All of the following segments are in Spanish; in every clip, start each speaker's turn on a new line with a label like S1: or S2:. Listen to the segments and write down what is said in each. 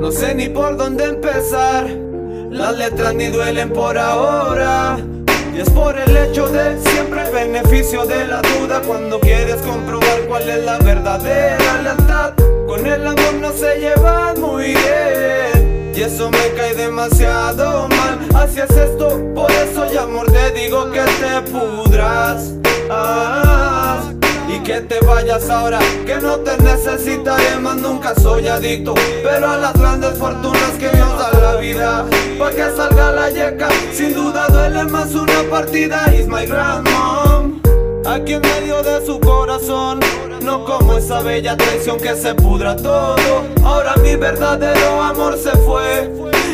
S1: No sé ni por dónde empezar. Las letras ni duelen por ahora. Y es por el hecho de siempre el beneficio de la duda. Cuando quieres comprobar cuál es la verdadera lealtad. Con el amor no se llevan muy bien. Y eso me cae demasiado mal. Así es esto, por eso ya amor te digo que te pudras. Ah, y que te vayas ahora, que no te necesitaré más, nunca soy adicto. Pero a las grandes fortunas que Dios da la vida, pa' que salga la yeca, sin duda más una partida. Is my grandmom, aquí en medio de su corazón, no como esa bella traición que se pudra todo. Ahora mi verdadero amor se fue.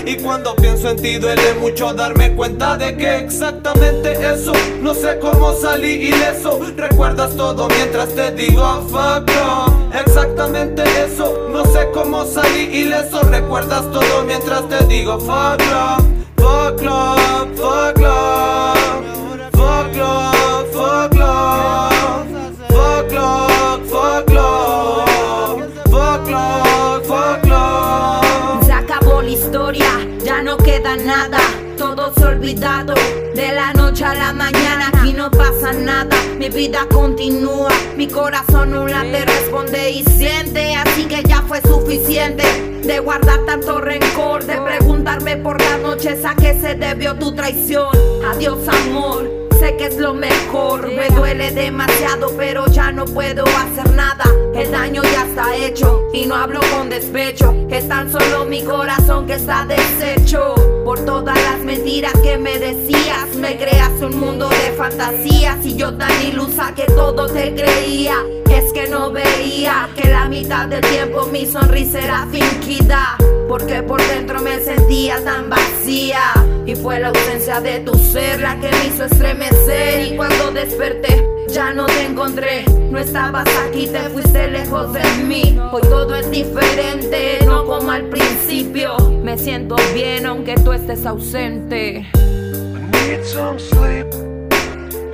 S1: Y cuando pienso en ti duele mucho darme cuenta de que exactamente eso No sé cómo salí ileso Recuerdas todo mientras te digo fuck no Exactamente eso No sé cómo salí ileso Recuerdas todo mientras te digo fuck love Fuck love, fuck love. Fuck love, fuck love. Fuck love, fuck love. Fuck love, fuck love.
S2: Se acabó la historia, ya no queda nada. Todo se ha olvidado. De la noche a la mañana aquí no pasa nada. Mi vida continúa, mi corazón un late responde y siente. Así que ya fue suficiente de guardar tanto rencor, de preguntarme por las noches a qué se debió tu traición. Adiós amor. Sé que es lo mejor, me duele demasiado, pero ya no puedo hacer nada. El daño ya está hecho y no hablo con despecho. Es tan solo mi corazón que está deshecho por todas las mentiras que me decías. Me creas un mundo de fantasías y yo tan ilusa que todo te creía. Es que no veía que la mitad del tiempo mi sonrisa era fingida. Porque por dentro me sentía tan vacía. Y fue la ausencia de tu ser la que me hizo estremecer. Y cuando desperté, ya no te encontré. No estabas aquí, te fuiste lejos de mí. Hoy todo es diferente, no como al principio. Me siento bien aunque tú estés ausente.
S3: I need some sleep.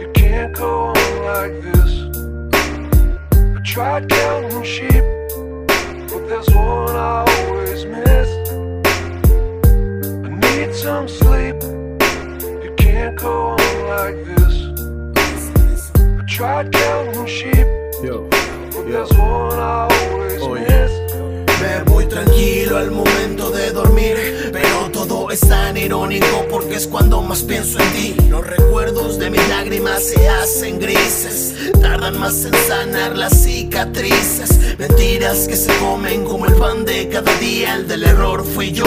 S3: You can't go on like this. I tried counting sheep, but there's one I always miss. I need some sleep. You can't go on like this. Tried counting sheep,
S4: Yo,
S3: but
S4: yo.
S3: there's one I always miss.
S5: Me voy tranquilo al momento de dormir, pero todo es tan irónico porque es cuando más pienso en ti. Los recuerdos de mis lágrimas se hacen grises, tardan más en sanar las cicatrices. Mentiras que se comen como el pan de cada día. El del error fui yo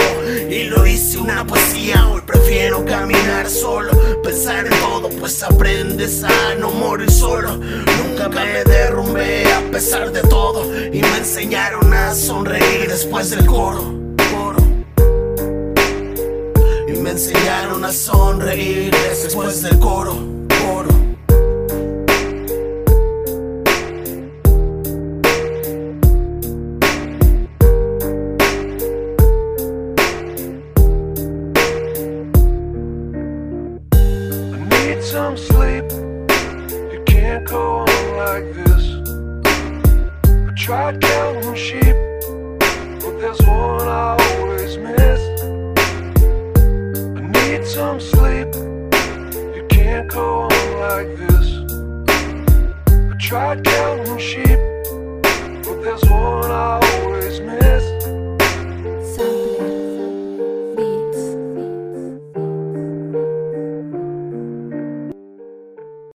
S5: y lo hice una poesía. Hoy prefiero caminar solo, pensar en todo, pues aprendes a no morir solo. Nunca me derrumbé a pesar de todo y me enseñaron a sonreír después del coro. Y me enseñaron a sonreír después del coro.
S3: Need some sleep. You can't go on like this. I tried counting sheep, but there's one I always miss. I need some sleep.